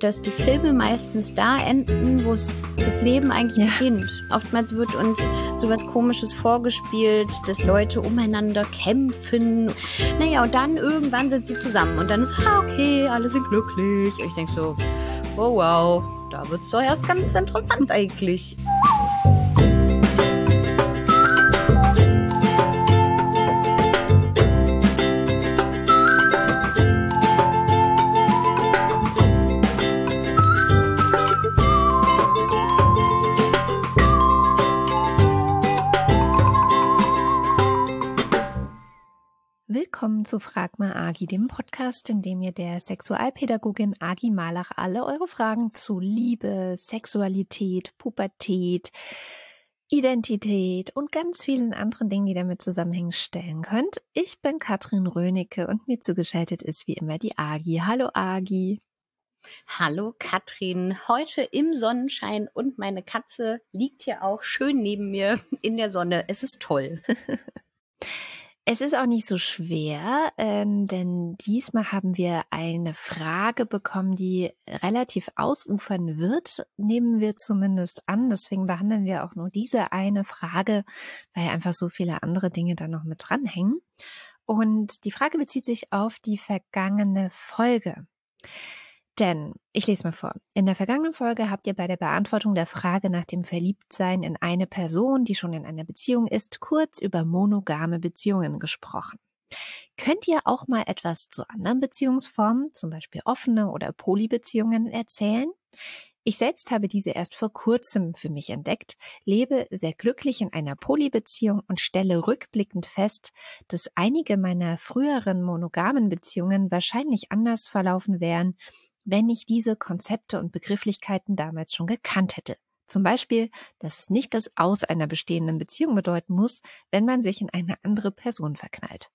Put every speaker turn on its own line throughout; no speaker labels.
dass die Filme meistens da enden, wo das Leben eigentlich ja. beginnt. Oftmals wird uns sowas Komisches vorgespielt, dass Leute umeinander kämpfen. Naja, und dann irgendwann sind sie zusammen und dann ist, ah, okay, alle sind glücklich. Und ich denke so, oh wow, da wird es doch erst ganz interessant eigentlich.
Willkommen zu Frag mal Agi, dem Podcast, in dem ihr der Sexualpädagogin Agi Malach alle eure Fragen zu Liebe, Sexualität, Pubertät, Identität und ganz vielen anderen Dingen, die damit zusammenhängen, stellen könnt. Ich bin Katrin Rönecke und mir zugeschaltet ist wie immer die Agi. Hallo Agi.
Hallo Katrin, heute im Sonnenschein und meine Katze liegt hier auch schön neben mir in der Sonne. Es ist toll.
Es ist auch nicht so schwer, ähm, denn diesmal haben wir eine Frage bekommen, die relativ ausufern wird, nehmen wir zumindest an. Deswegen behandeln wir auch nur diese eine Frage, weil einfach so viele andere Dinge da noch mit dranhängen. Und die Frage bezieht sich auf die vergangene Folge. Denn, ich lese mal vor, in der vergangenen Folge habt ihr bei der Beantwortung der Frage nach dem Verliebtsein in eine Person, die schon in einer Beziehung ist, kurz über monogame Beziehungen gesprochen. Könnt ihr auch mal etwas zu anderen Beziehungsformen, zum Beispiel offene oder Polybeziehungen, erzählen? Ich selbst habe diese erst vor kurzem für mich entdeckt, lebe sehr glücklich in einer Polybeziehung und stelle rückblickend fest, dass einige meiner früheren monogamen Beziehungen wahrscheinlich anders verlaufen wären, wenn ich diese Konzepte und Begrifflichkeiten damals schon gekannt hätte. Zum Beispiel, dass es nicht das Aus einer bestehenden Beziehung bedeuten muss, wenn man sich in eine andere Person verknallt.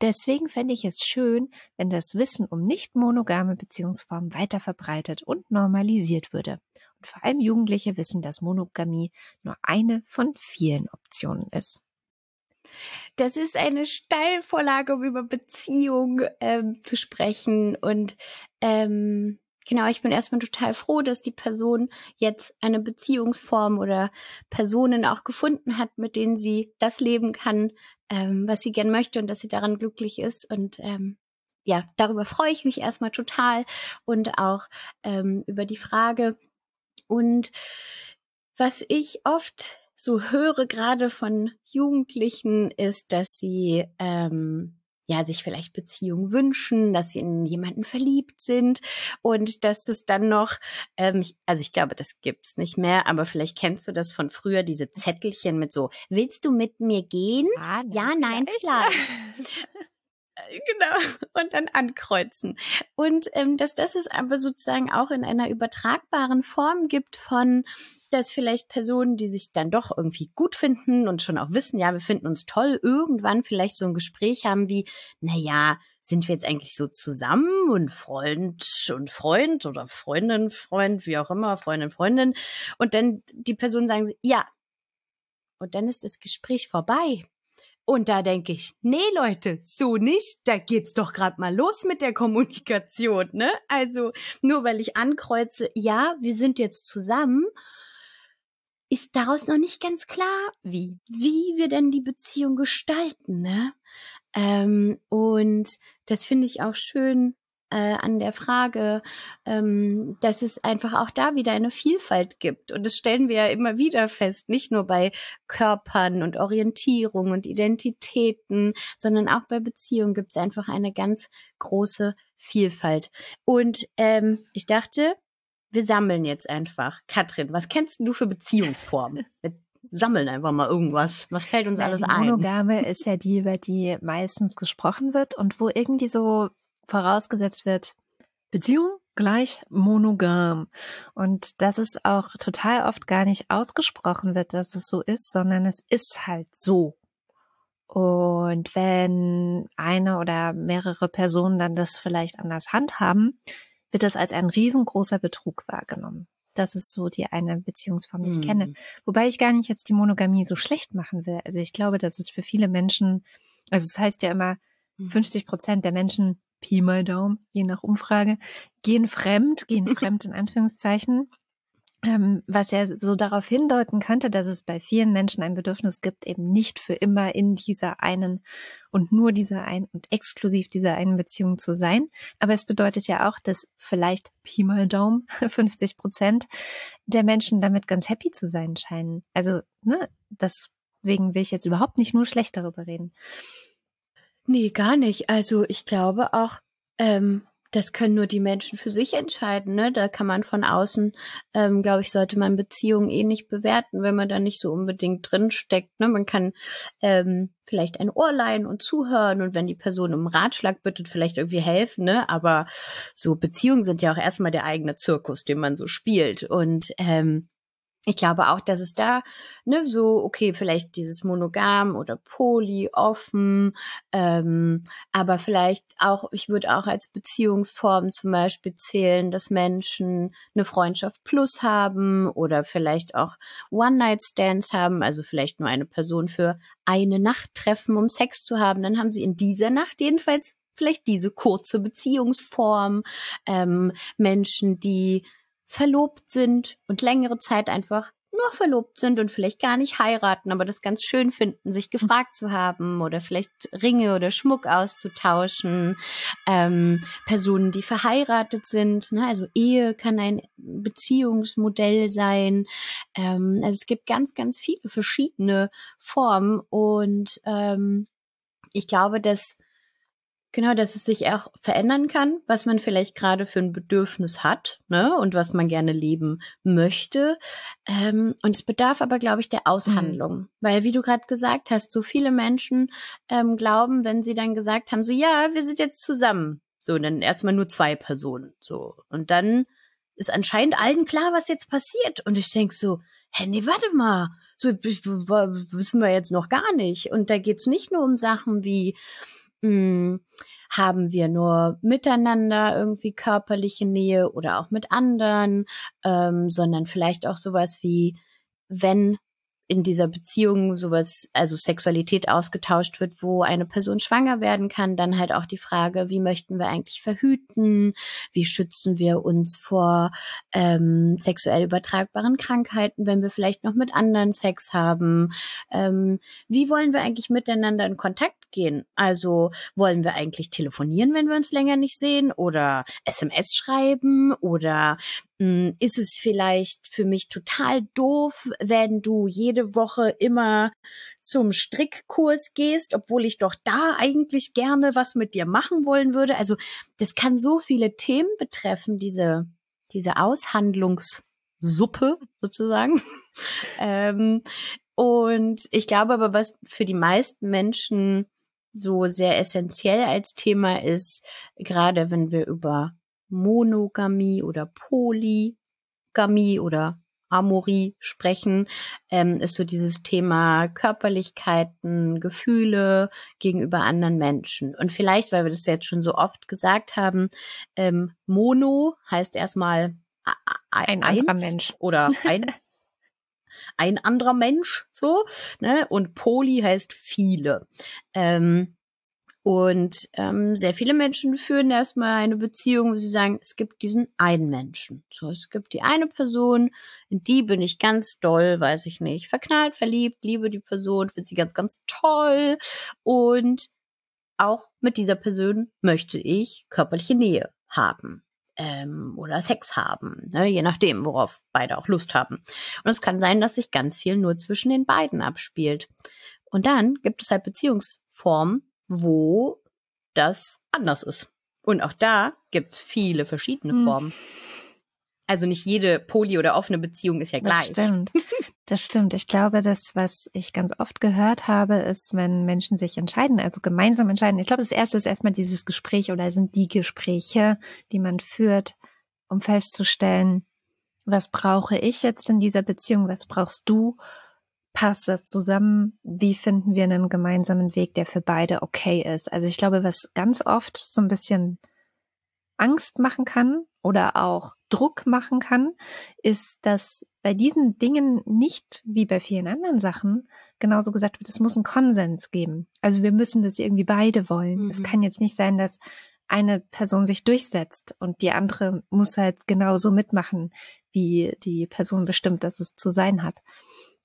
Deswegen fände ich es schön, wenn das Wissen um nicht monogame Beziehungsformen weiter verbreitet und normalisiert würde. Und vor allem Jugendliche wissen, dass Monogamie nur eine von vielen Optionen ist.
Das ist eine Steilvorlage, um über Beziehung ähm, zu sprechen. Und ähm, genau, ich bin erstmal total froh, dass die Person jetzt eine Beziehungsform oder Personen auch gefunden hat, mit denen sie das leben kann, ähm, was sie gern möchte und dass sie daran glücklich ist. Und ähm, ja, darüber freue ich mich erstmal total und auch ähm, über die Frage. Und was ich oft so höre gerade von Jugendlichen, ist, dass sie ähm, ja sich vielleicht Beziehungen wünschen, dass sie in jemanden verliebt sind und dass das dann noch, ähm, also ich glaube, das gibt's nicht mehr, aber vielleicht kennst du das von früher, diese Zettelchen mit so, willst du mit mir gehen? Ah, ja, nein, vielleicht. genau, und dann ankreuzen. Und ähm, dass das es aber sozusagen auch in einer übertragbaren Form gibt von, dass vielleicht Personen, die sich dann doch irgendwie gut finden und schon auch wissen, ja, wir finden uns toll, irgendwann vielleicht so ein Gespräch haben wie, na ja, sind wir jetzt eigentlich so zusammen und Freund und Freund oder Freundin, Freund, wie auch immer, Freundin, Freundin. Und dann die Personen sagen so, ja. Und dann ist das Gespräch vorbei. Und da denke ich, nee, Leute, so nicht. Da geht's doch gerade mal los mit der Kommunikation, ne? Also, nur weil ich ankreuze, ja, wir sind jetzt zusammen ist daraus noch nicht ganz klar, wie, wie wir denn die Beziehung gestalten, ne? Ähm, und das finde ich auch schön äh, an der Frage, ähm, dass es einfach auch da wieder eine Vielfalt gibt. Und das stellen wir ja immer wieder fest, nicht nur bei Körpern und Orientierung und Identitäten, sondern auch bei Beziehungen gibt es einfach eine ganz große Vielfalt. Und ähm, ich dachte, wir sammeln jetzt einfach. Katrin, was kennst du für Beziehungsformen? Wir sammeln einfach mal irgendwas. Was fällt uns alles ein?
Monogame ist ja die, über die meistens gesprochen wird und wo irgendwie so vorausgesetzt wird, Beziehung gleich monogam. Und dass es auch total oft gar nicht ausgesprochen wird, dass es so ist, sondern es ist halt so. Und wenn eine oder mehrere Personen dann das vielleicht anders handhaben, wird das als ein riesengroßer Betrug wahrgenommen. Das ist so die eine Beziehungsform, die ich mhm. kenne. Wobei ich gar nicht jetzt die Monogamie so schlecht machen will. Also ich glaube, dass es für viele Menschen, also es heißt ja immer, 50 mhm. Prozent der Menschen Pi mal Daumen, je nach Umfrage, gehen fremd, gehen fremd in Anführungszeichen ähm, was ja so darauf hindeuten könnte, dass es bei vielen Menschen ein Bedürfnis gibt, eben nicht für immer in dieser einen und nur dieser einen und exklusiv dieser einen Beziehung zu sein. Aber es bedeutet ja auch, dass vielleicht Pi mal Daumen 50 Prozent der Menschen damit ganz happy zu sein scheinen. Also, ne, deswegen will ich jetzt überhaupt nicht nur schlecht darüber reden.
Nee, gar nicht. Also ich glaube auch, ähm, das können nur die Menschen für sich entscheiden. Ne? Da kann man von außen, ähm, glaube ich, sollte man Beziehungen eh nicht bewerten, wenn man da nicht so unbedingt drin steckt. Ne? Man kann ähm, vielleicht ein Ohr leihen und zuhören und wenn die Person um Ratschlag bittet, vielleicht irgendwie helfen. Ne? Aber so Beziehungen sind ja auch erstmal der eigene Zirkus, den man so spielt. Und ähm, ich glaube auch, dass es da ne, so, okay, vielleicht dieses Monogam oder Poly, offen, ähm, aber vielleicht auch, ich würde auch als Beziehungsform zum Beispiel zählen, dass Menschen eine Freundschaft plus haben oder vielleicht auch One-Night-Stands haben, also vielleicht nur eine Person für eine Nacht treffen, um Sex zu haben. Dann haben sie in dieser Nacht jedenfalls vielleicht diese kurze Beziehungsform. Ähm, Menschen, die verlobt sind und längere Zeit einfach nur verlobt sind und vielleicht gar nicht heiraten, aber das ganz schön finden, sich gefragt zu haben oder vielleicht Ringe oder Schmuck auszutauschen. Ähm, Personen, die verheiratet sind, ne? also Ehe kann ein Beziehungsmodell sein. Ähm, also es gibt ganz, ganz viele verschiedene Formen und ähm, ich glaube, dass Genau, dass es sich auch verändern kann, was man vielleicht gerade für ein Bedürfnis hat, ne, und was man gerne leben möchte. Ähm, und es bedarf aber, glaube ich, der Aushandlung. Mhm. Weil, wie du gerade gesagt hast, so viele Menschen ähm, glauben, wenn sie dann gesagt haben, so, ja, wir sind jetzt zusammen. So, dann erstmal nur zwei Personen. So. Und dann ist anscheinend allen klar, was jetzt passiert. Und ich denk so, hä, nee, warte mal. So, wissen wir jetzt noch gar nicht. Und da geht's nicht nur um Sachen wie, hm, haben wir nur miteinander irgendwie körperliche Nähe oder auch mit anderen, ähm, sondern vielleicht auch sowas wie, wenn in dieser Beziehung sowas, also Sexualität ausgetauscht wird, wo eine Person schwanger werden kann, dann halt auch die Frage, wie möchten wir eigentlich verhüten, wie schützen wir uns vor ähm, sexuell übertragbaren Krankheiten, wenn wir vielleicht noch mit anderen Sex haben, ähm, wie wollen wir eigentlich miteinander in Kontakt gehen? Also wollen wir eigentlich telefonieren, wenn wir uns länger nicht sehen oder SMS schreiben oder ist es vielleicht für mich total doof, wenn du jede Woche immer zum Strickkurs gehst, obwohl ich doch da eigentlich gerne was mit dir machen wollen würde. Also das kann so viele Themen betreffen, diese, diese Aushandlungssuppe sozusagen. ähm, und ich glaube aber, was für die meisten Menschen so sehr essentiell als Thema ist, gerade wenn wir über Monogamie oder Polygamie oder Amorie sprechen, ähm, ist so dieses Thema Körperlichkeiten, Gefühle gegenüber anderen Menschen. Und vielleicht, weil wir das jetzt schon so oft gesagt haben, ähm, Mono heißt erstmal
ein anderer Mensch
oder ein ein anderer Mensch so, ne? Und Poly heißt viele. Ähm, und ähm, sehr viele Menschen führen erstmal eine Beziehung, wo sie sagen, es gibt diesen einen Menschen. So, es gibt die eine Person, in die bin ich ganz doll, weiß ich nicht, verknallt, verliebt, liebe die Person, finde sie ganz, ganz toll. Und auch mit dieser Person möchte ich körperliche Nähe haben ähm, oder Sex haben, ne? je nachdem, worauf beide auch Lust haben. Und es kann sein, dass sich ganz viel nur zwischen den beiden abspielt. Und dann gibt es halt Beziehungsformen, wo das anders ist. Und auch da gibt's viele verschiedene hm. Formen. Also nicht jede poly- oder offene Beziehung ist ja gleich.
Das stimmt. Das stimmt. Ich glaube, das, was ich ganz oft gehört habe, ist, wenn Menschen sich entscheiden, also gemeinsam entscheiden. Ich glaube, das erste ist erstmal dieses Gespräch oder sind die Gespräche, die man führt, um festzustellen, was brauche ich jetzt in dieser Beziehung, was brauchst du passt das zusammen? Wie finden wir einen gemeinsamen Weg, der für beide okay ist? Also ich glaube, was ganz oft so ein bisschen Angst machen kann oder auch Druck machen kann, ist, dass bei diesen Dingen nicht wie bei vielen anderen Sachen genauso gesagt wird, es muss einen Konsens geben. Also wir müssen das irgendwie beide wollen. Mhm. Es kann jetzt nicht sein, dass eine Person sich durchsetzt und die andere muss halt genauso mitmachen, wie die Person bestimmt, dass es zu sein hat.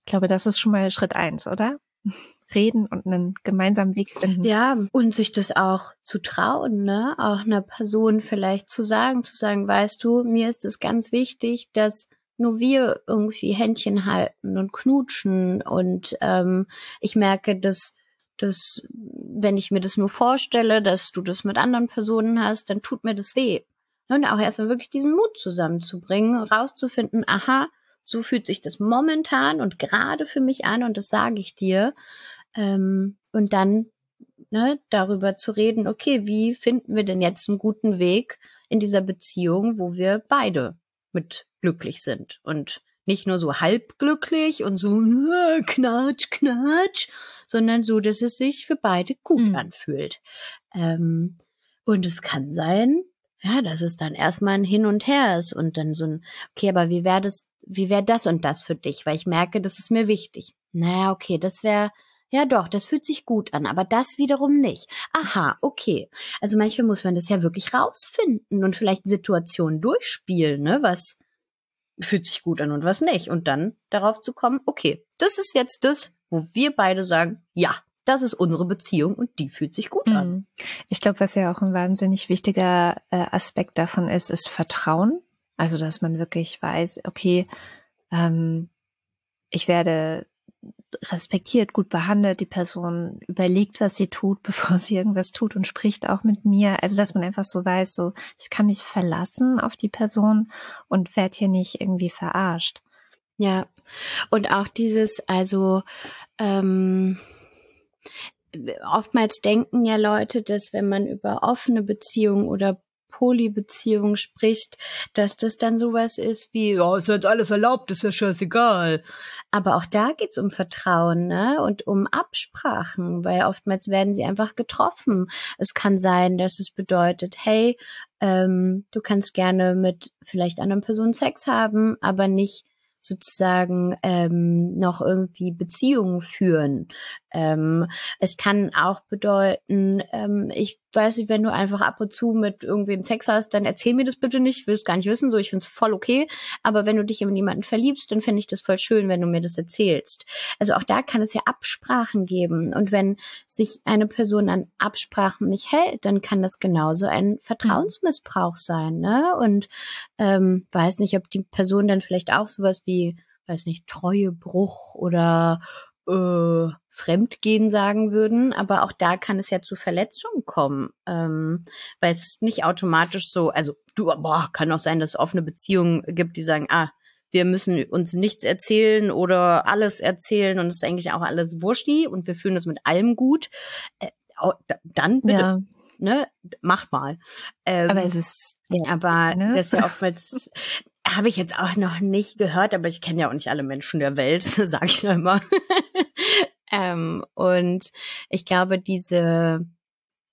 Ich glaube, das ist schon mal Schritt eins, oder? Reden und einen gemeinsamen Weg finden.
Ja, und sich das auch zu trauen, ne? Auch einer Person vielleicht zu sagen, zu sagen, weißt du, mir ist es ganz wichtig, dass nur wir irgendwie Händchen halten und knutschen und ähm, ich merke, dass dass wenn ich mir das nur vorstelle, dass du das mit anderen Personen hast, dann tut mir das weh. Und auch erstmal wirklich diesen Mut zusammenzubringen, rauszufinden, aha, so fühlt sich das momentan und gerade für mich an und das sage ich dir. Ähm, und dann ne, darüber zu reden, okay, wie finden wir denn jetzt einen guten Weg in dieser Beziehung, wo wir beide mit glücklich sind und nicht nur so halb glücklich und so äh, knatsch, knatsch, sondern so, dass es sich für beide gut mhm. anfühlt. Ähm, und es kann sein, ja, dass es dann erstmal ein Hin und Her ist und dann so ein, okay, aber wie wäre das, wie wäre das und das für dich? Weil ich merke, das ist mir wichtig. Naja, okay, das wäre, ja doch, das fühlt sich gut an, aber das wiederum nicht. Aha, okay. Also manchmal muss man das ja wirklich rausfinden und vielleicht Situationen durchspielen, ne, was fühlt sich gut an und was nicht. Und dann darauf zu kommen, okay, das ist jetzt das, wo wir beide sagen, ja, das ist unsere Beziehung und die fühlt sich gut an. Mhm.
Ich glaube, was ja auch ein wahnsinnig wichtiger äh, Aspekt davon ist, ist Vertrauen. Also, dass man wirklich weiß, okay, ähm, ich werde respektiert, gut behandelt, die Person überlegt, was sie tut, bevor sie irgendwas tut und spricht auch mit mir. Also, dass man einfach so weiß, so, ich kann mich verlassen auf die Person und werde hier nicht irgendwie verarscht.
Ja, und auch dieses, also, ähm, oftmals denken ja Leute, dass wenn man über offene Beziehungen oder Polybeziehung spricht, dass das dann sowas ist wie, ja, ist jetzt alles erlaubt, ist ja scheißegal. Aber auch da geht's um Vertrauen, ne? Und um Absprachen, weil oftmals werden sie einfach getroffen. Es kann sein, dass es bedeutet, hey, ähm, du kannst gerne mit vielleicht anderen Personen Sex haben, aber nicht sozusagen ähm, noch irgendwie Beziehungen führen. Ähm, es kann auch bedeuten, ähm, ich weiß nicht, wenn du einfach ab und zu mit irgendwem Sex hast, dann erzähl mir das bitte nicht, ich will es gar nicht wissen, so ich finde es voll okay. Aber wenn du dich in jemanden verliebst, dann finde ich das voll schön, wenn du mir das erzählst. Also auch da kann es ja Absprachen geben. Und wenn sich eine Person an Absprachen nicht hält, dann kann das genauso ein Vertrauensmissbrauch sein. Ne? Und ähm, weiß nicht, ob die Person dann vielleicht auch sowas wie weiß nicht, Treuebruch oder äh, Fremdgehen sagen würden, aber auch da kann es ja zu Verletzungen kommen, ähm, weil es ist nicht automatisch so, also du, boah, kann auch sein, dass es offene Beziehungen gibt, die sagen, ah, wir müssen uns nichts erzählen oder alles erzählen und es ist eigentlich auch alles wurschti und wir fühlen uns mit allem gut. Äh, dann bitte. Ja. Ne, macht mal.
Ähm, aber es ist,
ja, aber ne? das ist ja oftmals, habe ich jetzt auch noch nicht gehört, aber ich kenne ja auch nicht alle Menschen der Welt, sage ich ja immer. ähm, und ich glaube, diese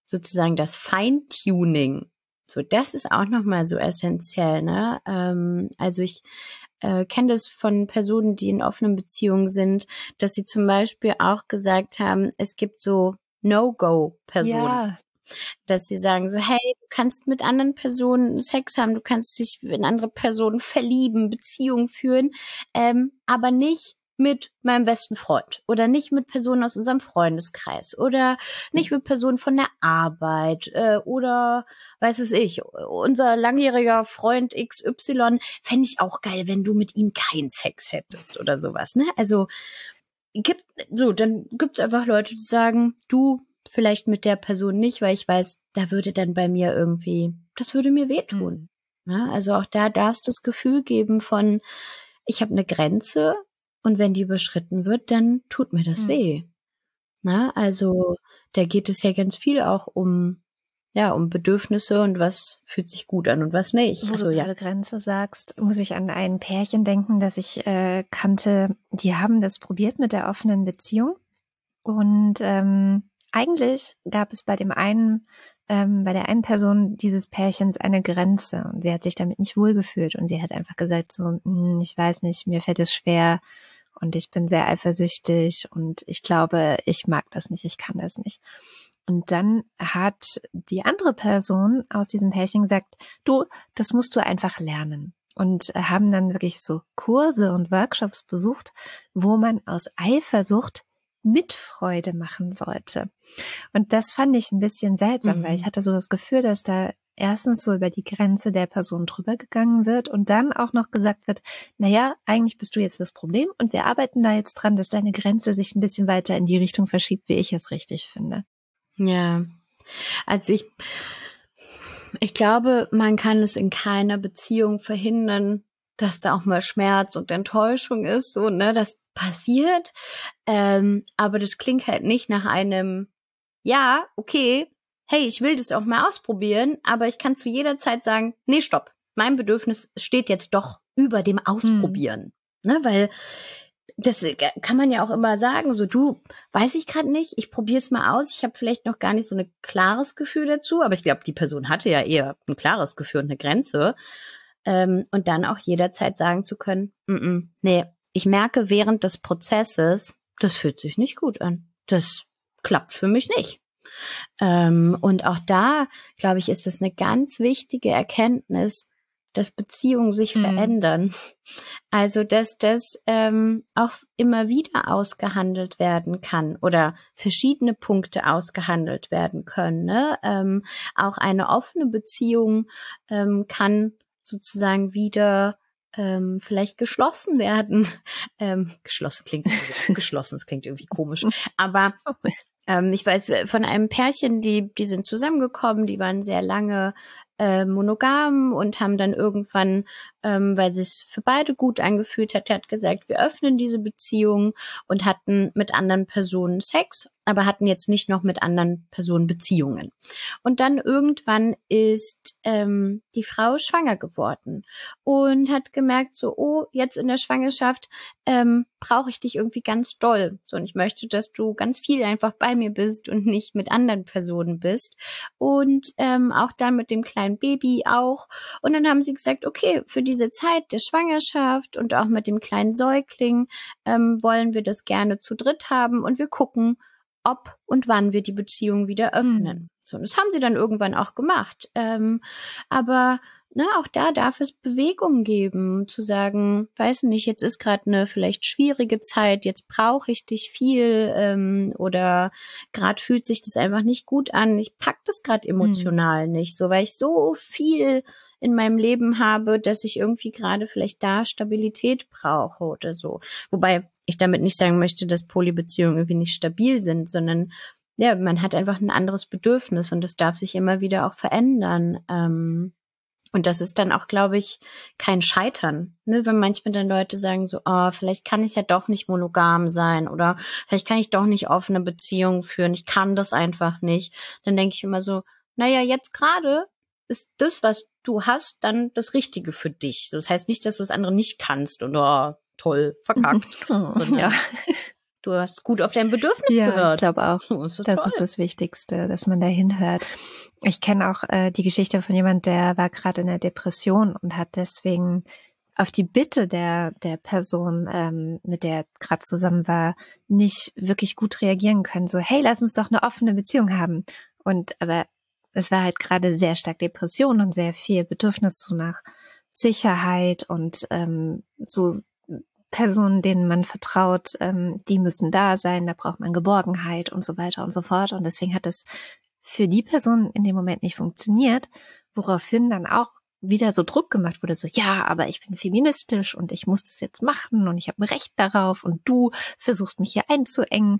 sozusagen das Feintuning, so das ist auch noch mal so essentiell. Ne? Ähm, also ich äh, kenne das von Personen, die in offenen Beziehungen sind, dass sie zum Beispiel auch gesagt haben, es gibt so No-Go-Personen. Ja dass sie sagen so, hey, du kannst mit anderen Personen Sex haben, du kannst dich in andere Personen verlieben, Beziehungen führen, ähm, aber nicht mit meinem besten Freund oder nicht mit Personen aus unserem Freundeskreis oder nicht mit Personen von der Arbeit äh, oder weiß es ich, unser langjähriger Freund XY fände ich auch geil, wenn du mit ihm keinen Sex hättest oder sowas, ne? Also gibt so, dann gibt's einfach Leute, die sagen, du vielleicht mit der Person nicht, weil ich weiß, da würde dann bei mir irgendwie, das würde mir wehtun. Mhm. Ja, also auch da darf es das Gefühl geben von, ich habe eine Grenze und wenn die überschritten wird, dann tut mir das mhm. weh. Na, also da geht es ja ganz viel auch um ja, um Bedürfnisse und was fühlt sich gut an und was nicht.
Wo also, du ja. gerade Grenze sagst, muss ich an ein Pärchen denken, das ich äh, kannte. Die haben das probiert mit der offenen Beziehung und ähm, eigentlich gab es bei dem einen, ähm, bei der einen Person dieses Pärchens eine Grenze und sie hat sich damit nicht wohlgefühlt und sie hat einfach gesagt so, hm, ich weiß nicht, mir fällt es schwer und ich bin sehr eifersüchtig und ich glaube, ich mag das nicht, ich kann das nicht. Und dann hat die andere Person aus diesem Pärchen gesagt, du, das musst du einfach lernen. Und haben dann wirklich so Kurse und Workshops besucht, wo man aus Eifersucht Mitfreude machen sollte. Und das fand ich ein bisschen seltsam, mhm. weil ich hatte so das Gefühl, dass da erstens so über die Grenze der Person drüber gegangen wird und dann auch noch gesagt wird, naja, eigentlich bist du jetzt das Problem und wir arbeiten da jetzt dran, dass deine Grenze sich ein bisschen weiter in die Richtung verschiebt, wie ich es richtig finde.
Ja, also ich, ich glaube, man kann es in keiner Beziehung verhindern, dass da auch mal Schmerz und Enttäuschung ist, so, ne, das passiert. Ähm, aber das klingt halt nicht nach einem, ja, okay, hey, ich will das auch mal ausprobieren, aber ich kann zu jeder Zeit sagen, nee, stopp. Mein Bedürfnis steht jetzt doch über dem Ausprobieren. Mhm. Ne, weil das kann man ja auch immer sagen, so du, weiß ich gerade nicht, ich probiere es mal aus. Ich habe vielleicht noch gar nicht so ein klares Gefühl dazu, aber ich glaube, die Person hatte ja eher ein klares Gefühl und eine Grenze. Ähm, und dann auch jederzeit sagen zu können, mm -mm, nee, ich merke während des Prozesses, das fühlt sich nicht gut an. Das klappt für mich nicht. Ähm, und auch da, glaube ich, ist es eine ganz wichtige Erkenntnis, dass Beziehungen sich mhm. verändern. Also, dass das ähm, auch immer wieder ausgehandelt werden kann oder verschiedene Punkte ausgehandelt werden können. Ne? Ähm, auch eine offene Beziehung ähm, kann sozusagen wieder ähm, vielleicht geschlossen werden. Ähm, geschlossen klingt geschlossen, das klingt irgendwie komisch. Aber ähm, ich weiß von einem Pärchen, die, die sind zusammengekommen, die waren sehr lange äh, monogam und haben dann irgendwann, ähm, weil es für beide gut angefühlt hat, hat gesagt, wir öffnen diese Beziehung und hatten mit anderen Personen Sex, aber hatten jetzt nicht noch mit anderen Personen Beziehungen. Und dann irgendwann ist ähm, die Frau schwanger geworden und hat gemerkt, so, oh, jetzt in der Schwangerschaft ähm, brauche ich dich irgendwie ganz doll. So, und ich möchte, dass du ganz viel einfach bei mir bist und nicht mit anderen Personen bist. Und ähm, auch dann mit dem kleinen Baby auch. Und dann haben sie gesagt, okay, für diese Zeit der Schwangerschaft und auch mit dem kleinen Säugling ähm, wollen wir das gerne zu dritt haben und wir gucken, ob und wann wir die Beziehung wieder öffnen. Mhm. So, und das haben sie dann irgendwann auch gemacht. Ähm, aber ne, auch da darf es Bewegung geben, zu sagen, weiß nicht, jetzt ist gerade eine vielleicht schwierige Zeit, jetzt brauche ich dich viel ähm, oder gerade fühlt sich das einfach nicht gut an, ich pack das gerade hm. emotional mhm. nicht, so weil ich so viel in meinem Leben habe, dass ich irgendwie gerade vielleicht da Stabilität brauche oder so. Wobei ich damit nicht sagen möchte, dass Polybeziehungen irgendwie nicht stabil sind, sondern ja, man hat einfach ein anderes Bedürfnis und das darf sich immer wieder auch verändern. Ähm, und das ist dann auch, glaube ich, kein Scheitern. Ne? Wenn manchmal dann Leute sagen so, oh, vielleicht kann ich ja doch nicht monogam sein oder vielleicht kann ich doch nicht offene Beziehungen führen, ich kann das einfach nicht. Dann denke ich immer so, naja, jetzt gerade ist das, was du hast, dann das Richtige für dich. Das heißt nicht, dass du das andere nicht kannst und oh, toll, verkackt. ja. Du hast gut auf dein Bedürfnis ja, gehört.
Ich glaube auch. Oh, ist das ist das Wichtigste, dass man da hinhört. Ich kenne auch äh, die Geschichte von jemand, der war gerade in der Depression und hat deswegen auf die Bitte der, der Person, ähm, mit der er gerade zusammen war, nicht wirklich gut reagieren können. So, hey, lass uns doch eine offene Beziehung haben. Und aber es war halt gerade sehr stark Depression und sehr viel Bedürfnis so nach Sicherheit und ähm, so Personen, denen man vertraut, ähm, die müssen da sein, da braucht man Geborgenheit und so weiter und so fort. Und deswegen hat es für die Person in dem Moment nicht funktioniert, woraufhin dann auch wieder so Druck gemacht wurde, so ja, aber ich bin feministisch und ich muss das jetzt machen und ich habe ein Recht darauf und du versuchst mich hier einzuengen.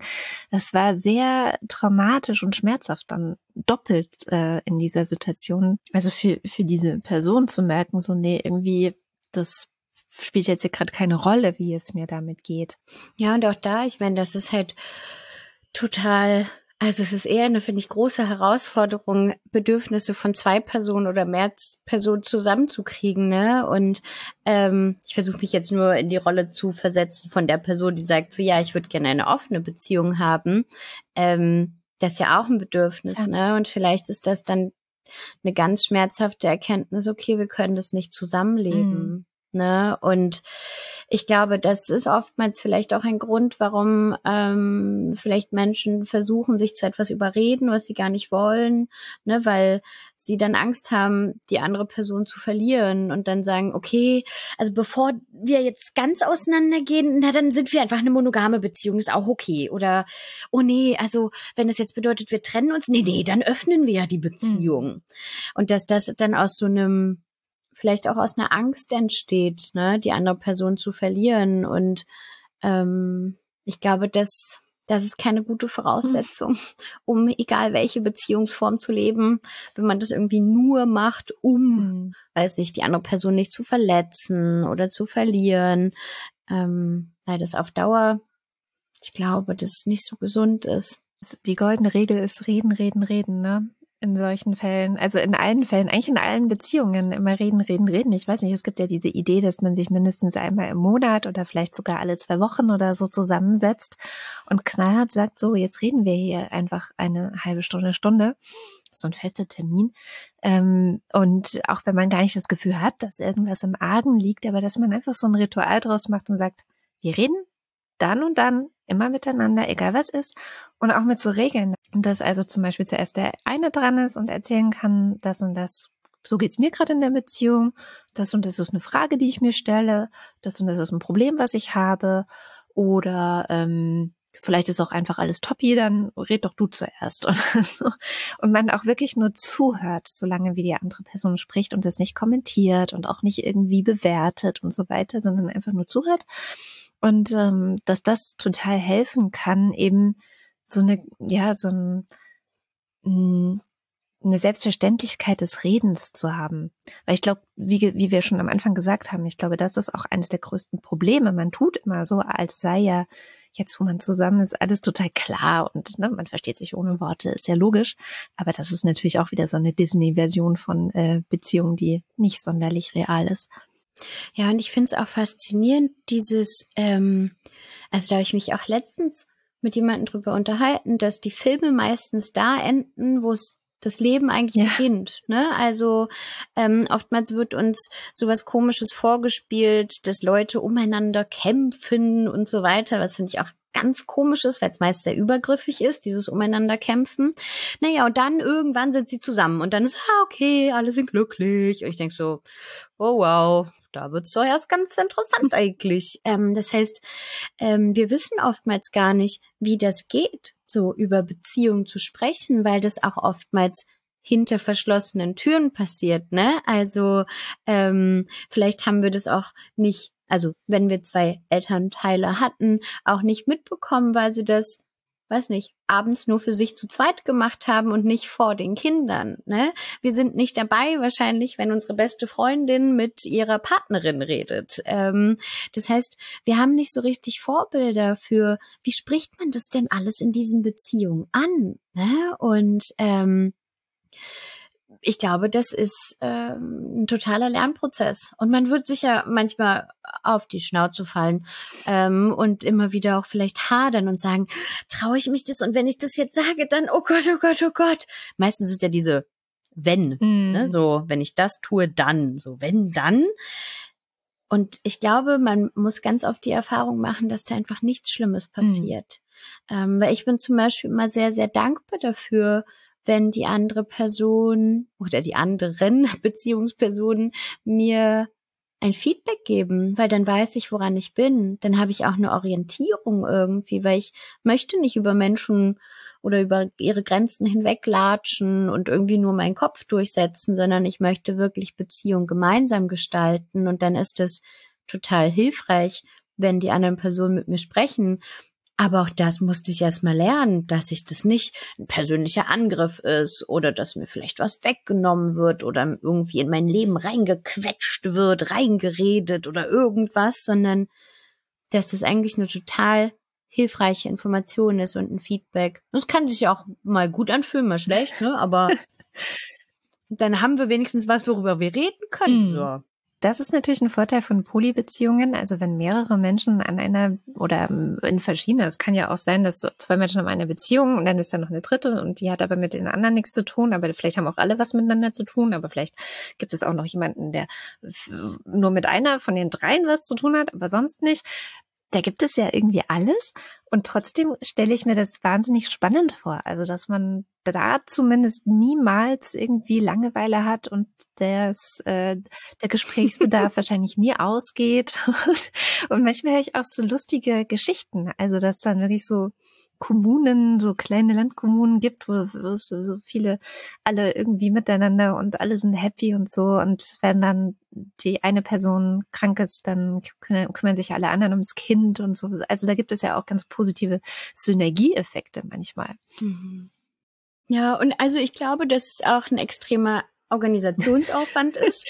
Das war sehr traumatisch und schmerzhaft dann doppelt äh, in dieser Situation. Also für, für diese Person zu merken, so nee, irgendwie das spielt jetzt hier gerade keine Rolle, wie es mir damit geht.
Ja, und auch da, ich meine, das ist halt total also es ist eher eine, finde ich, große Herausforderung, Bedürfnisse von zwei Personen oder mehr Personen zusammenzukriegen. Ne? Und ähm, ich versuche mich jetzt nur in die Rolle zu versetzen von der Person, die sagt, so ja, ich würde gerne eine offene Beziehung haben. Ähm, das ist ja auch ein Bedürfnis, ja. ne? Und vielleicht ist das dann eine ganz schmerzhafte Erkenntnis, okay, wir können das nicht zusammenleben. Mhm. Ne? Und ich glaube, das ist oftmals vielleicht auch ein Grund, warum ähm, vielleicht Menschen versuchen, sich zu etwas überreden, was sie gar nicht wollen, ne, weil sie dann Angst haben, die andere Person zu verlieren und dann sagen, okay, also bevor wir jetzt ganz auseinandergehen, na dann sind wir einfach eine monogame Beziehung, ist auch okay. Oder, oh nee, also wenn das jetzt bedeutet, wir trennen uns, nee, nee, dann öffnen wir ja die Beziehung. Mhm. Und dass das dann aus so einem, vielleicht auch aus einer Angst entsteht, ne, die andere Person zu verlieren. Und ähm, ich glaube, das das ist keine gute Voraussetzung, um egal welche Beziehungsform zu leben, wenn man das irgendwie nur macht, um, mhm. weiß nicht, die andere Person nicht zu verletzen oder zu verlieren, ähm, weil das auf Dauer, ich glaube, das nicht so gesund ist.
Die goldene Regel ist reden, reden, reden, ne? In solchen Fällen, also in allen Fällen, eigentlich in allen Beziehungen immer reden, reden, reden. Ich weiß nicht, es gibt ja diese Idee, dass man sich mindestens einmal im Monat oder vielleicht sogar alle zwei Wochen oder so zusammensetzt und knallhart sagt, so, jetzt reden wir hier einfach eine halbe Stunde, Stunde. So ein fester Termin. Ähm, und auch wenn man gar nicht das Gefühl hat, dass irgendwas im Argen liegt, aber dass man einfach so ein Ritual draus macht und sagt, wir reden dann und dann immer miteinander, egal was ist, und auch mit so Regeln, dass also zum Beispiel zuerst der eine dran ist und erzählen kann, das und das, so geht's mir gerade in der Beziehung, das und das ist eine Frage, die ich mir stelle, das und das ist ein Problem, was ich habe, oder ähm, vielleicht ist auch einfach alles toppi, dann red doch du zuerst oder so. Und man auch wirklich nur zuhört, solange wie die andere Person spricht und das nicht kommentiert und auch nicht irgendwie bewertet und so weiter, sondern einfach nur zuhört und ähm, dass das total helfen kann, eben so eine, ja, so ein, hm, eine Selbstverständlichkeit des Redens zu haben. Weil ich glaube, wie, wie wir schon am Anfang gesagt haben, ich glaube, das ist auch eines der größten Probleme. Man tut immer so, als sei ja jetzt, wo man zusammen ist, alles total klar und ne, man versteht sich ohne Worte, ist ja logisch. Aber das ist natürlich auch wieder so eine Disney-Version von äh, Beziehungen, die nicht sonderlich real ist.
Ja, und ich finde es auch faszinierend, dieses, ähm, also da habe ich mich auch letztens mit jemandem drüber unterhalten, dass die Filme meistens da enden, wo es das Leben eigentlich ja. beginnt. Ne? Also ähm, oftmals wird uns sowas Komisches vorgespielt, dass Leute umeinander kämpfen und so weiter, was finde ich auch ganz komisch ist, weil es meist sehr übergriffig ist, dieses umeinander kämpfen. Naja, und dann irgendwann sind sie zusammen und dann ist, ah, okay, alle sind glücklich. Und ich denke so, oh wow, da wird's doch erst ganz interessant eigentlich. Ähm, das heißt, ähm, wir wissen oftmals gar nicht, wie das geht, so über Beziehungen zu sprechen, weil das auch oftmals hinter verschlossenen Türen passiert, ne? Also ähm, vielleicht haben wir das auch nicht, also wenn wir zwei Elternteile hatten, auch nicht mitbekommen, weil sie das weiß nicht, abends nur für sich zu zweit gemacht haben und nicht vor den Kindern. Ne? Wir sind nicht dabei wahrscheinlich, wenn unsere beste Freundin mit ihrer Partnerin redet. Ähm, das heißt, wir haben nicht so richtig Vorbilder für, wie spricht man das denn alles in diesen Beziehungen an? Ne? Und ähm, ich glaube, das ist ähm, ein totaler Lernprozess. Und man wird sicher manchmal auf die Schnauze fallen ähm, und immer wieder auch vielleicht hadern und sagen, traue ich mich das? Und wenn ich das jetzt sage, dann, oh Gott, oh Gott, oh Gott. Meistens ist ja diese wenn, mm. ne? so, wenn ich das tue, dann, so, wenn, dann. Und ich glaube, man muss ganz oft die Erfahrung machen, dass da einfach nichts Schlimmes mm. passiert. Mm. Ähm, weil ich bin zum Beispiel immer sehr, sehr dankbar dafür, wenn die andere Person oder die anderen Beziehungspersonen mir ein Feedback geben, weil dann weiß ich, woran ich bin. Dann habe ich auch eine Orientierung irgendwie, weil ich möchte nicht über Menschen oder über ihre Grenzen hinweglatschen und irgendwie nur meinen Kopf durchsetzen, sondern ich möchte wirklich Beziehung gemeinsam gestalten und dann ist es total hilfreich, wenn die anderen Personen mit mir sprechen aber auch das musste ich erst mal lernen, dass ich das nicht ein persönlicher Angriff ist oder dass mir vielleicht was weggenommen wird oder irgendwie in mein Leben reingequetscht wird, reingeredet oder irgendwas, sondern dass das eigentlich eine total hilfreiche Information ist und ein Feedback. Das kann sich ja auch mal gut anfühlen, mal schlecht, ne? Aber dann haben wir wenigstens was, worüber wir reden können. Mm. So.
Das ist natürlich ein Vorteil von Polybeziehungen. Also wenn mehrere Menschen an einer oder in verschiedenen, es kann ja auch sein, dass zwei Menschen haben eine Beziehung und dann ist da noch eine dritte und die hat aber mit den anderen nichts zu tun, aber vielleicht haben auch alle was miteinander zu tun, aber vielleicht gibt es auch noch jemanden, der nur mit einer von den dreien was zu tun hat, aber sonst nicht da gibt es ja irgendwie alles. Und trotzdem stelle ich mir das wahnsinnig spannend vor. Also, dass man da zumindest niemals irgendwie Langeweile hat und das, äh, der Gesprächsbedarf wahrscheinlich nie ausgeht. und manchmal höre ich auch so lustige Geschichten. Also, dass dann wirklich so Kommunen, so kleine Landkommunen gibt, wo, wo so viele alle irgendwie miteinander und alle sind happy und so. Und wenn dann die eine Person krank ist, dann kümmern, kümmern sich alle anderen ums Kind und so. Also da gibt es ja auch ganz positive Synergieeffekte manchmal. Mhm.
Ja, und also ich glaube, dass es auch ein extremer Organisationsaufwand ist.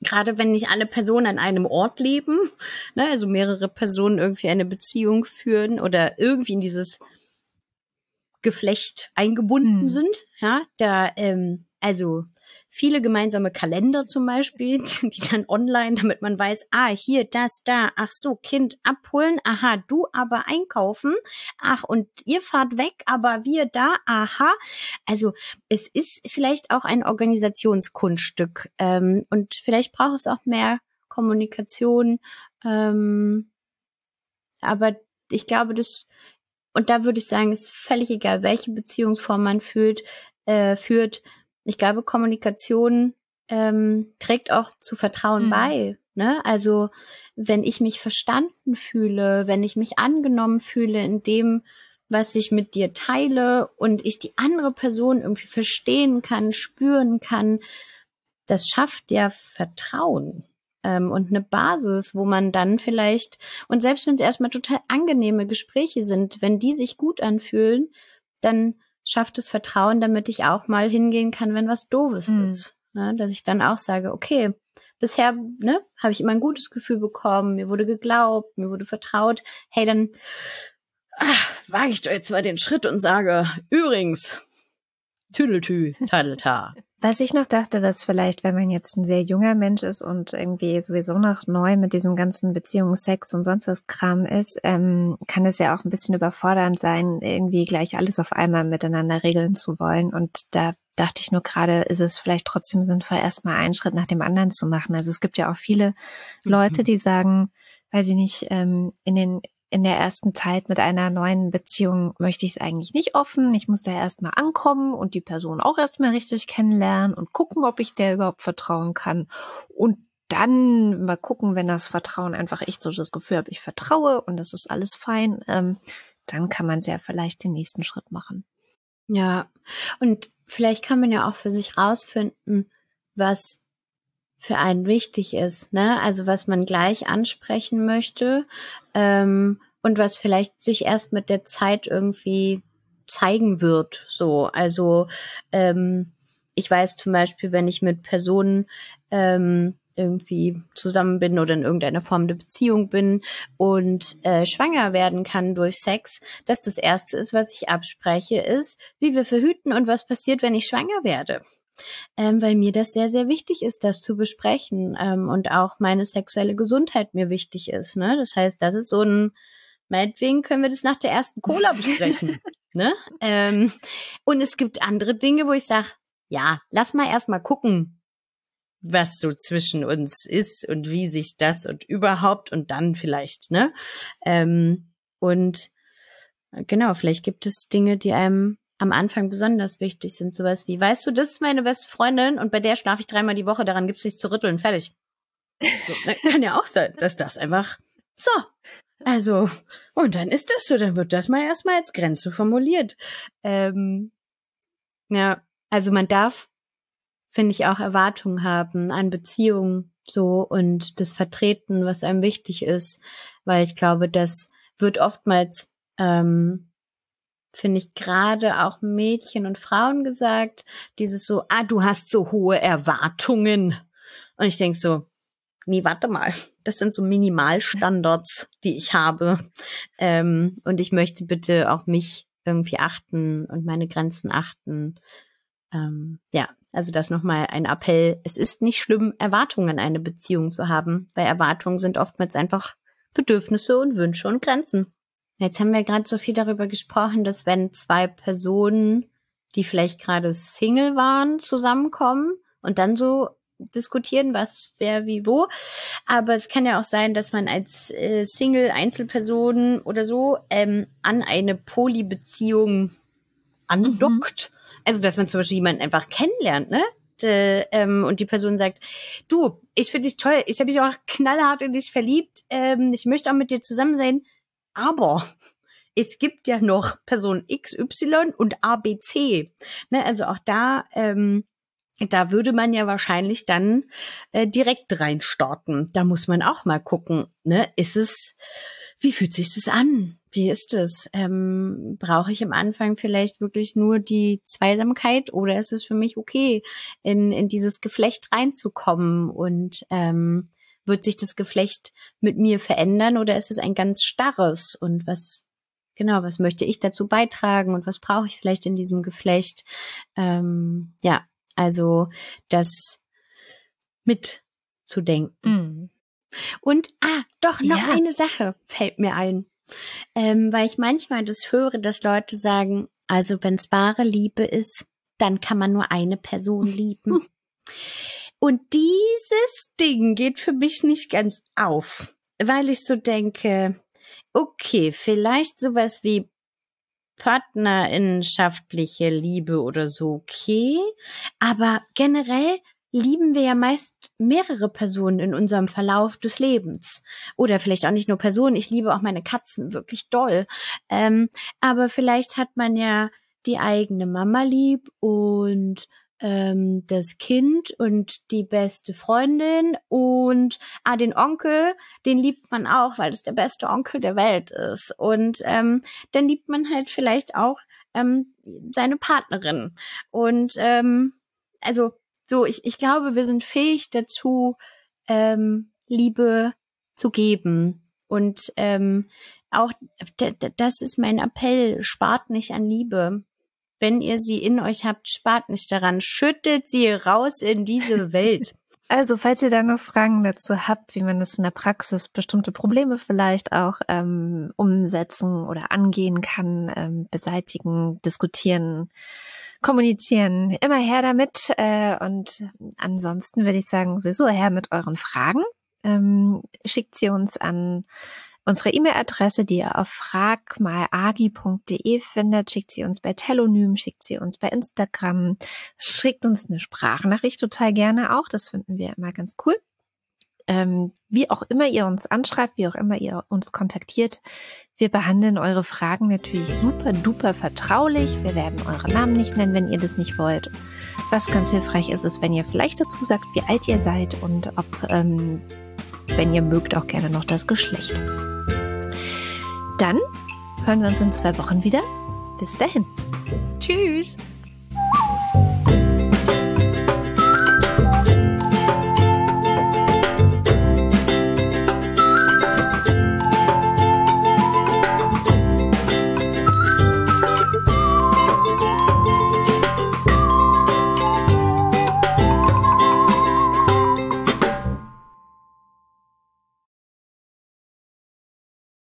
Gerade wenn nicht alle Personen an einem Ort leben, ne, also mehrere Personen irgendwie eine Beziehung führen oder irgendwie in dieses Geflecht eingebunden mhm. sind. Ja, da, ähm, also viele gemeinsame Kalender zum Beispiel, die dann online, damit man weiß, ah, hier, das, da, ach so, Kind abholen, aha, du aber einkaufen, ach, und ihr fahrt weg, aber wir da, aha. Also es ist vielleicht auch ein Organisationskunststück ähm, und vielleicht braucht es auch mehr Kommunikation. Ähm, aber ich glaube, das und da würde ich sagen, ist völlig egal, welche Beziehungsform man führt, äh, führt. Ich glaube, Kommunikation ähm, trägt auch zu Vertrauen mhm. bei. Ne? Also wenn ich mich verstanden fühle, wenn ich mich angenommen fühle in dem, was ich mit dir teile und ich die andere Person irgendwie verstehen kann, spüren kann, das schafft ja Vertrauen ähm, und eine Basis, wo man dann vielleicht, und selbst wenn es erstmal total angenehme Gespräche sind, wenn die sich gut anfühlen, dann schafft es Vertrauen, damit ich auch mal hingehen kann, wenn was Doofes mhm. ist. Ne? Dass ich dann auch sage, okay, bisher ne, habe ich immer ein gutes Gefühl bekommen, mir wurde geglaubt, mir wurde vertraut. Hey, dann ach, wage ich doch jetzt mal den Schritt und sage, übrigens, Tüdeltü, Tadelta.
Was ich noch dachte, was vielleicht, wenn man jetzt ein sehr junger Mensch ist und irgendwie sowieso noch neu mit diesem ganzen Beziehungssex und sonst was Kram ist, ähm, kann es ja auch ein bisschen überfordernd sein, irgendwie gleich alles auf einmal miteinander regeln zu wollen. Und da dachte ich nur gerade, ist es vielleicht trotzdem sinnvoll, erstmal einen Schritt nach dem anderen zu machen. Also es gibt ja auch viele Leute, mhm. die sagen, weil sie nicht ähm, in den in der ersten Zeit mit einer neuen Beziehung möchte ich es eigentlich nicht offen. Ich muss da erstmal ankommen und die Person auch erstmal richtig kennenlernen und gucken, ob ich der überhaupt vertrauen kann. Und dann mal gucken, wenn das Vertrauen einfach echt so das Gefühl habe, ich vertraue und das ist alles fein, ähm, dann kann man sehr vielleicht den nächsten Schritt machen.
Ja, und vielleicht kann man ja auch für sich rausfinden, was für einen wichtig ist, ne? Also was man gleich ansprechen möchte ähm, und was vielleicht sich erst mit der Zeit irgendwie zeigen wird. So, also ähm, ich weiß zum Beispiel, wenn ich mit Personen ähm, irgendwie zusammen bin oder in irgendeiner Form der Beziehung bin und äh, schwanger werden kann durch Sex, dass das erste ist, was ich abspreche, ist, wie wir verhüten und was passiert, wenn ich schwanger werde ähm, weil mir das sehr, sehr wichtig ist, das zu besprechen ähm, und auch meine sexuelle Gesundheit mir wichtig ist. Ne? Das heißt, das ist so ein, meinetwegen können wir das nach der ersten Cola besprechen. ne? Ähm, und es gibt andere Dinge, wo ich sage, ja, lass mal erstmal gucken, was so zwischen uns ist und wie sich das und überhaupt und dann vielleicht, ne? Ähm, und genau, vielleicht gibt es Dinge, die einem am Anfang besonders wichtig sind. Sowas wie, weißt du, das ist meine beste Freundin und bei der schlafe ich dreimal die Woche, daran gibt's nichts zu rütteln, fertig. So, kann ja auch sein, dass das einfach so. Also, und dann ist das so, dann wird das mal erstmal als Grenze formuliert. Ähm, ja, also man darf, finde ich, auch Erwartungen haben an Beziehungen so und das Vertreten, was einem wichtig ist, weil ich glaube, das wird oftmals ähm, finde ich, gerade auch Mädchen und Frauen gesagt, dieses so, ah, du hast so hohe Erwartungen. Und ich denke so, nee, warte mal, das sind so Minimalstandards, die ich habe. Ähm, und ich möchte bitte auch mich irgendwie achten und meine Grenzen achten. Ähm, ja, Also das nochmal ein Appell. Es ist nicht schlimm, Erwartungen an eine Beziehung zu haben, weil Erwartungen sind oftmals einfach Bedürfnisse und Wünsche und Grenzen. Jetzt haben wir gerade so viel darüber gesprochen, dass wenn zwei Personen, die vielleicht gerade Single waren, zusammenkommen und dann so diskutieren, was wer wie wo. Aber es kann ja auch sein, dass man als äh, Single, Einzelperson oder so ähm, an eine Polybeziehung andockt. Mhm. Also dass man zum Beispiel jemanden einfach kennenlernt, ne? De, ähm, und die Person sagt, du, ich finde dich toll, ich habe mich auch knallhart in dich verliebt, ähm, ich möchte auch mit dir zusammen sein, aber es gibt ja noch Person XY und ABC. Ne, also auch da ähm, da würde man ja wahrscheinlich dann äh, direkt reinstarten. Da muss man auch mal gucken, ne? Ist es, wie fühlt sich das an? Wie ist es? Ähm, Brauche ich am Anfang vielleicht wirklich nur die Zweisamkeit oder ist es für mich okay, in, in dieses Geflecht reinzukommen und ähm, wird sich das Geflecht mit mir verändern oder ist es ein ganz starres und was genau, was möchte ich dazu beitragen und was brauche ich vielleicht in diesem Geflecht? Ähm, ja, also das mitzudenken. Mm. Und, ah, doch, noch ja. eine Sache fällt mir ein. Ähm, weil ich manchmal das höre, dass Leute sagen, also wenn es wahre Liebe ist, dann kann man nur eine Person lieben. Und dieses Ding geht für mich nicht ganz auf, weil ich so denke, okay, vielleicht sowas wie partnerinnenschaftliche Liebe oder so, okay. Aber generell lieben wir ja meist mehrere Personen in unserem Verlauf des Lebens. Oder vielleicht auch nicht nur Personen. Ich liebe auch meine Katzen wirklich doll. Ähm, aber vielleicht hat man ja die eigene Mama lieb und ähm, das Kind und die beste Freundin und ah, den Onkel, den liebt man auch, weil es der beste Onkel der Welt ist. Und ähm, dann liebt man halt vielleicht auch ähm, seine Partnerin. Und ähm, also so, ich, ich glaube, wir sind fähig dazu, ähm, Liebe zu geben. Und ähm, auch das ist mein Appell, spart nicht an Liebe wenn ihr sie in euch habt, spart nicht daran. Schüttet sie raus in diese Welt.
Also, falls ihr da noch Fragen dazu habt, wie man das in der Praxis bestimmte Probleme vielleicht auch ähm, umsetzen oder angehen kann, ähm, beseitigen, diskutieren, kommunizieren, immer her damit. Äh, und ansonsten würde ich sagen, sowieso her mit euren Fragen. Ähm, schickt sie uns an Unsere E-Mail-Adresse, die ihr auf fragmalagi.de findet, schickt sie uns bei Telonym, schickt sie uns bei Instagram, schickt uns eine Sprachnachricht total gerne auch. Das finden wir immer ganz cool. Ähm, wie auch immer ihr uns anschreibt, wie auch immer ihr uns kontaktiert, wir behandeln eure Fragen natürlich super duper vertraulich. Wir werden eure Namen nicht nennen, wenn ihr das nicht wollt. Was ganz hilfreich ist, ist, wenn ihr vielleicht dazu sagt, wie alt ihr seid und ob ähm, wenn ihr mögt, auch gerne noch das Geschlecht. Dann hören wir uns in zwei Wochen wieder. Bis dahin.
Tschüss.